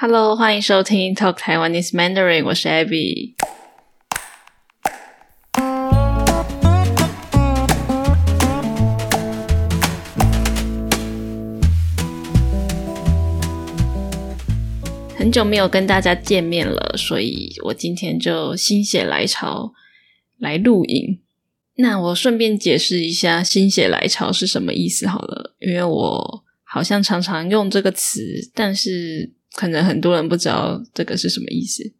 Hello，欢迎收听 Talk Taiwanese Mandarin，我是 Abby。很久没有跟大家见面了，所以我今天就心血来潮来录影。那我顺便解释一下“心血来潮”是什么意思好了，因为我好像常常用这个词，但是可能很多人不知道这个是什么意思。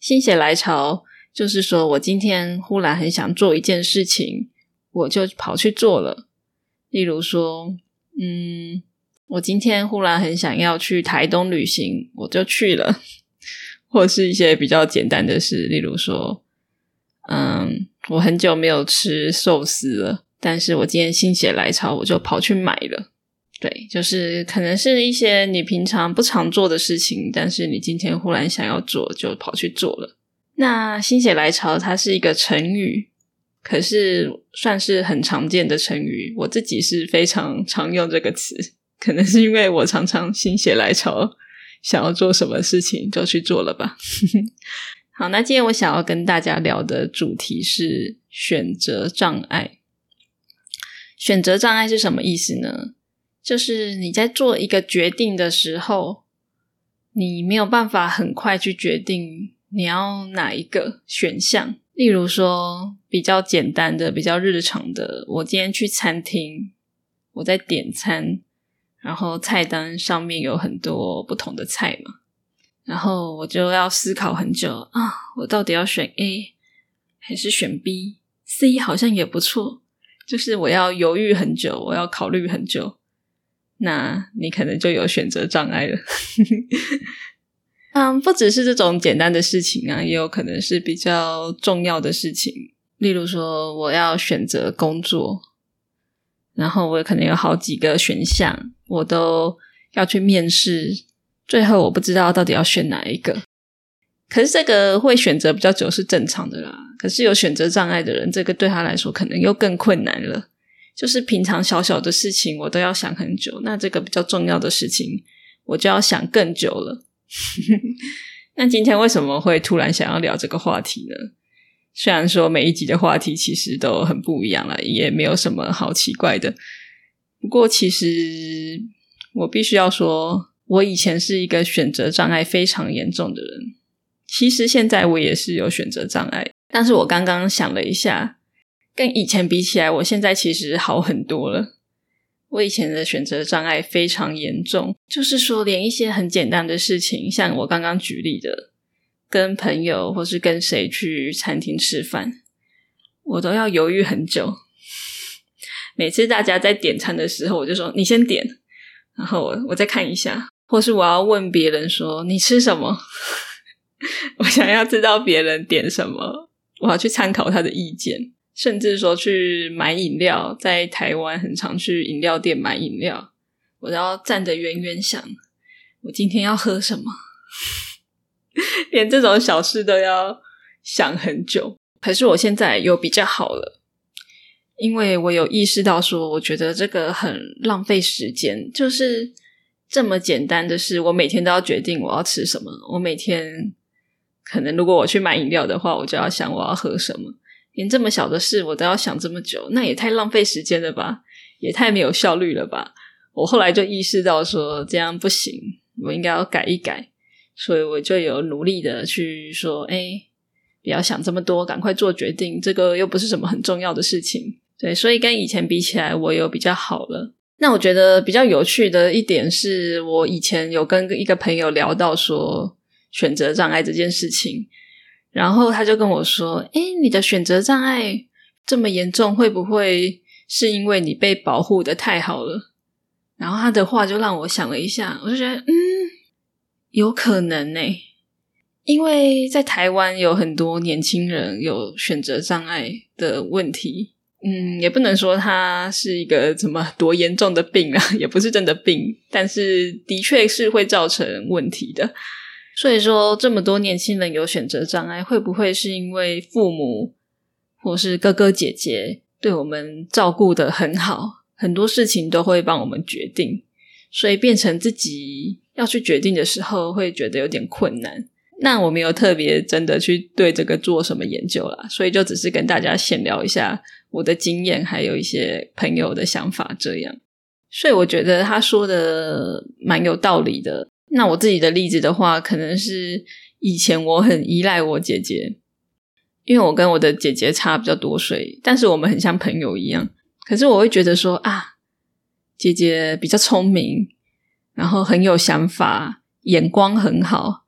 心血来潮就是说我今天忽然很想做一件事情，我就跑去做了。例如说，嗯，我今天忽然很想要去台东旅行，我就去了。或是一些比较简单的事，例如说，嗯。我很久没有吃寿司了，但是我今天心血来潮，我就跑去买了。对，就是可能是一些你平常不常做的事情，但是你今天忽然想要做，就跑去做了。那心血来潮，它是一个成语，可是算是很常见的成语。我自己是非常常用这个词，可能是因为我常常心血来潮，想要做什么事情就去做了吧。好，那今天我想要跟大家聊的主题是选择障碍。选择障碍是什么意思呢？就是你在做一个决定的时候，你没有办法很快去决定你要哪一个选项。例如说，比较简单的、比较日常的，我今天去餐厅，我在点餐，然后菜单上面有很多不同的菜嘛。然后我就要思考很久啊，我到底要选 A 还是选 B？C 好像也不错，就是我要犹豫很久，我要考虑很久。那你可能就有选择障碍了。嗯，不只是这种简单的事情啊，也有可能是比较重要的事情。例如说，我要选择工作，然后我可能有好几个选项，我都要去面试。最后我不知道到底要选哪一个，可是这个会选择比较久是正常的啦。可是有选择障碍的人，这个对他来说可能又更困难了。就是平常小小的事情我都要想很久，那这个比较重要的事情我就要想更久了。那今天为什么会突然想要聊这个话题呢？虽然说每一集的话题其实都很不一样了，也没有什么好奇怪的。不过其实我必须要说。我以前是一个选择障碍非常严重的人，其实现在我也是有选择障碍，但是我刚刚想了一下，跟以前比起来，我现在其实好很多了。我以前的选择障碍非常严重，就是说连一些很简单的事情，像我刚刚举例的，跟朋友或是跟谁去餐厅吃饭，我都要犹豫很久。每次大家在点餐的时候，我就说你先点，然后我我再看一下。或是我要问别人说你吃什么？我想要知道别人点什么，我要去参考他的意见，甚至说去买饮料，在台湾很常去饮料店买饮料，我都要站着远远想，我今天要喝什么？连这种小事都要想很久。可是我现在有比较好了，因为我有意识到说，我觉得这个很浪费时间，就是。这么简单的事，我每天都要决定我要吃什么。我每天可能如果我去买饮料的话，我就要想我要喝什么。连这么小的事我都要想这么久，那也太浪费时间了吧，也太没有效率了吧。我后来就意识到说这样不行，我应该要改一改。所以我就有努力的去说，哎，不要想这么多，赶快做决定。这个又不是什么很重要的事情。对，所以跟以前比起来，我有比较好了。那我觉得比较有趣的一点是，我以前有跟一个朋友聊到说选择障碍这件事情，然后他就跟我说：“哎，你的选择障碍这么严重，会不会是因为你被保护的太好了？”然后他的话就让我想了一下，我就觉得，嗯，有可能呢，因为在台湾有很多年轻人有选择障碍的问题。嗯，也不能说它是一个怎么多严重的病啊，也不是真的病，但是的确是会造成问题的。所以说，这么多年轻人有选择障碍，会不会是因为父母或是哥哥姐姐对我们照顾的很好，很多事情都会帮我们决定，所以变成自己要去决定的时候，会觉得有点困难。那我没有特别真的去对这个做什么研究啦，所以就只是跟大家闲聊一下我的经验，还有一些朋友的想法这样。所以我觉得他说的蛮有道理的。那我自己的例子的话，可能是以前我很依赖我姐姐，因为我跟我的姐姐差比较多岁，但是我们很像朋友一样。可是我会觉得说啊，姐姐比较聪明，然后很有想法，眼光很好，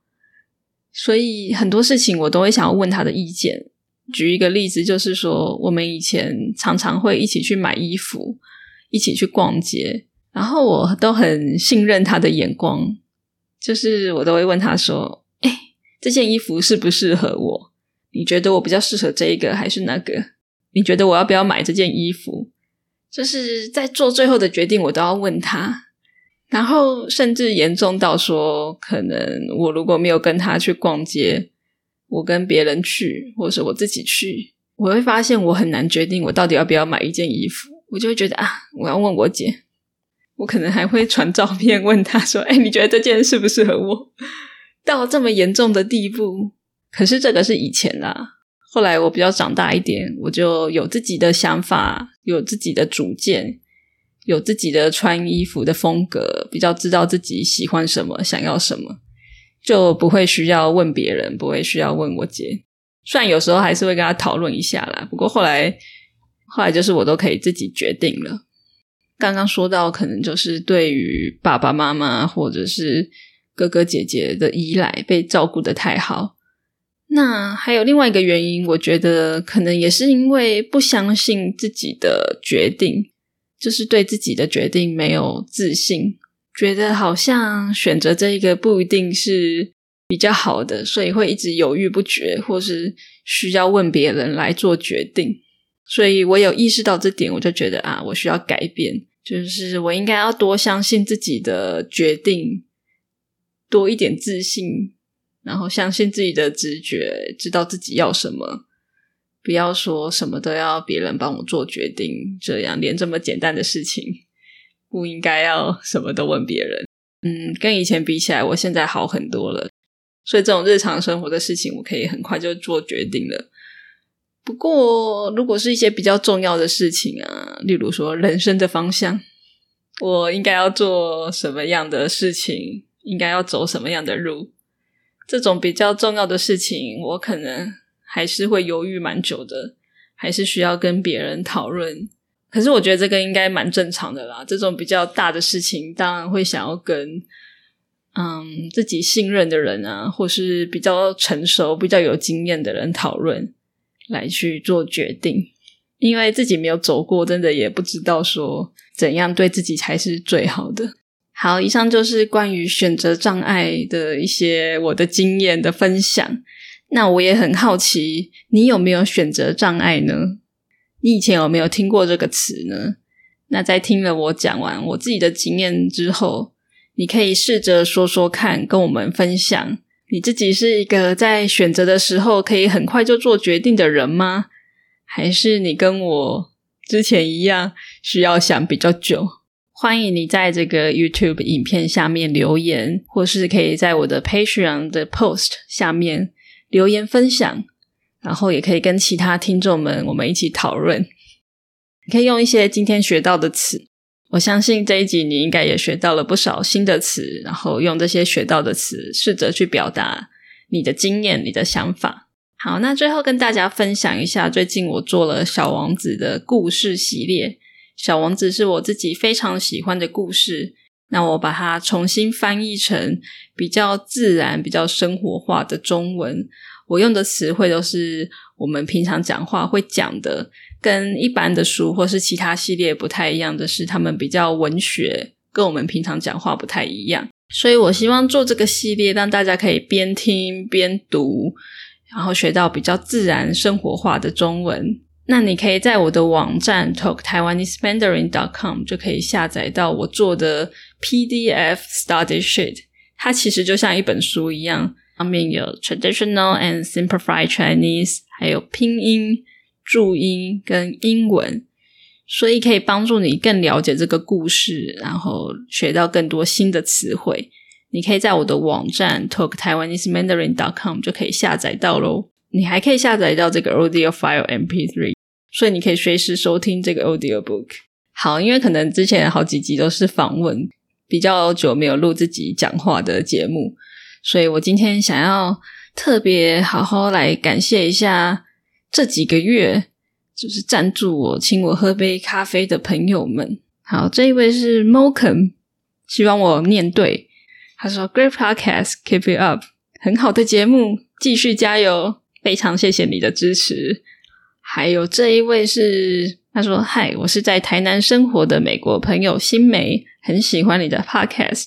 所以很多事情我都会想要问她的意见。举一个例子，就是说我们以前常常会一起去买衣服，一起去逛街，然后我都很信任她的眼光，就是我都会问他说：“哎，这件衣服适不适合我？你觉得我比较适合这一个还是那个？你觉得我要不要买这件衣服？”就是在做最后的决定，我都要问他，然后甚至严重到说，可能我如果没有跟他去逛街，我跟别人去，或者是我自己去，我会发现我很难决定我到底要不要买一件衣服，我就会觉得啊，我要问我姐，我可能还会传照片 问他说，哎，你觉得这件适不适合我？到这么严重的地步，可是这个是以前啦。后来我比较长大一点，我就有自己的想法，有自己的主见，有自己的穿衣服的风格，比较知道自己喜欢什么，想要什么，就不会需要问别人，不会需要问我姐。虽然有时候还是会跟他讨论一下啦，不过后来后来就是我都可以自己决定了。刚刚说到，可能就是对于爸爸妈妈或者是哥哥姐姐的依赖，被照顾的太好。那还有另外一个原因，我觉得可能也是因为不相信自己的决定，就是对自己的决定没有自信，觉得好像选择这一个不一定是比较好的，所以会一直犹豫不决，或是需要问别人来做决定。所以我有意识到这点，我就觉得啊，我需要改变，就是我应该要多相信自己的决定，多一点自信。然后相信自己的直觉，知道自己要什么，不要说什么都要别人帮我做决定。这样连这么简单的事情，不应该要什么都问别人。嗯，跟以前比起来，我现在好很多了。所以这种日常生活的事情，我可以很快就做决定了。不过，如果是一些比较重要的事情啊，例如说人生的方向，我应该要做什么样的事情，应该要走什么样的路。这种比较重要的事情，我可能还是会犹豫蛮久的，还是需要跟别人讨论。可是我觉得这个应该蛮正常的啦。这种比较大的事情，当然会想要跟嗯自己信任的人啊，或是比较成熟、比较有经验的人讨论，来去做决定。因为自己没有走过，真的也不知道说怎样对自己才是最好的。好，以上就是关于选择障碍的一些我的经验的分享。那我也很好奇，你有没有选择障碍呢？你以前有没有听过这个词呢？那在听了我讲完我自己的经验之后，你可以试着说说看，跟我们分享，你自己是一个在选择的时候可以很快就做决定的人吗？还是你跟我之前一样，需要想比较久？欢迎你在这个 YouTube 影片下面留言，或是可以在我的 Patreon 的 Post 下面留言分享，然后也可以跟其他听众们我们一起讨论。你可以用一些今天学到的词，我相信这一集你应该也学到了不少新的词，然后用这些学到的词试着去表达你的经验、你的想法。好，那最后跟大家分享一下，最近我做了小王子的故事系列。小王子是我自己非常喜欢的故事，那我把它重新翻译成比较自然、比较生活化的中文。我用的词汇都是我们平常讲话会讲的，跟一般的书或是其他系列不太一样的是，他们比较文学，跟我们平常讲话不太一样。所以我希望做这个系列，让大家可以边听边读，然后学到比较自然、生活化的中文。那你可以在我的网站 talktaiwanesemandarin.com 就可以下载到我做的 PDF study sheet，它其实就像一本书一样，上面有 traditional and simplified Chinese，还有拼音、注音跟英文，所以可以帮助你更了解这个故事，然后学到更多新的词汇。你可以在我的网站 talk taiwanese mandarin dot com 就可以下载到喽。你还可以下载到这个 audio file MP3，所以你可以随时收听这个 audio book。好，因为可能之前好几集都是访问，比较久没有录自己讲话的节目，所以我今天想要特别好好来感谢一下这几个月就是赞助我、请我喝杯咖啡的朋友们。好，这一位是 Moken，希望我念对。他说：“Great podcast, keep it up，很好的节目，继续加油。”非常谢谢你的支持。还有这一位是他说：“嗨，我是在台南生活的美国朋友新梅，很喜欢你的 podcast，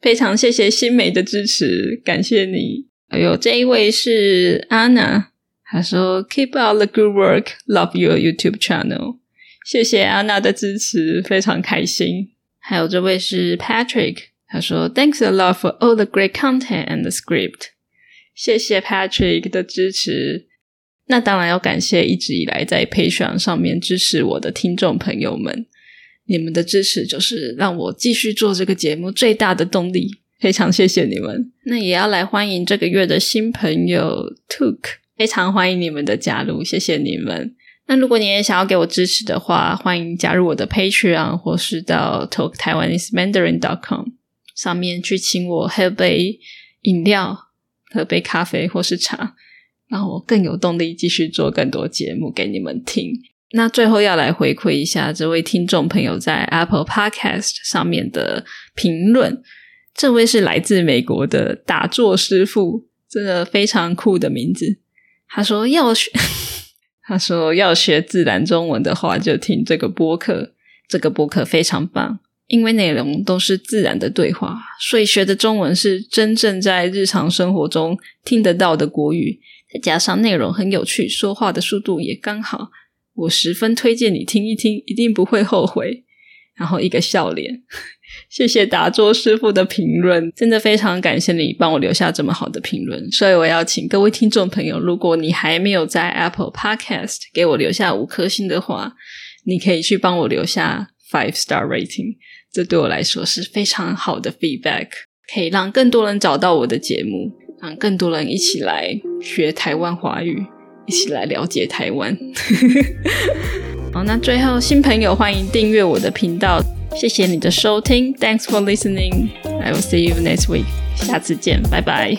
非常谢谢新梅的支持，感谢你。”还有这一位是 Anna，他说：“Keep up the good work, love your YouTube channel。”谢谢安娜的支持，非常开心。还有这位是 Patrick，他说：“Thanks a lot for all the great content and the script。”谢谢 Patrick 的支持。那当然要感谢一直以来在 Patreon 上面支持我的听众朋友们，你们的支持就是让我继续做这个节目最大的动力。非常谢谢你们。那也要来欢迎这个月的新朋友 Took，非常欢迎你们的加入，谢谢你们。那如果你也想要给我支持的话，欢迎加入我的 Patreon，或是到 Talk Taiwanese mandarin dot com 上面去请我喝杯饮料。喝杯咖啡或是茶，让我更有动力继续做更多节目给你们听。那最后要来回馈一下这位听众朋友在 Apple Podcast 上面的评论。这位是来自美国的打坐师傅，真的非常酷的名字。他说要学，他说要学自然中文的话，就听这个播客。这个播客非常棒。因为内容都是自然的对话，所以学的中文是真正在日常生活中听得到的国语。再加上内容很有趣，说话的速度也刚好，我十分推荐你听一听，一定不会后悔。然后一个笑脸，谢谢打坐师傅的评论，真的非常感谢你帮我留下这么好的评论。所以我要请各位听众朋友，如果你还没有在 Apple Podcast 给我留下五颗星的话，你可以去帮我留下 five star rating。这对我来说是非常好的 feedback，可以让更多人找到我的节目，让更多人一起来学台湾华语，一起来了解台湾。好，那最后新朋友欢迎订阅我的频道，谢谢你的收听，Thanks for listening，I will see you next week，下次见，拜拜。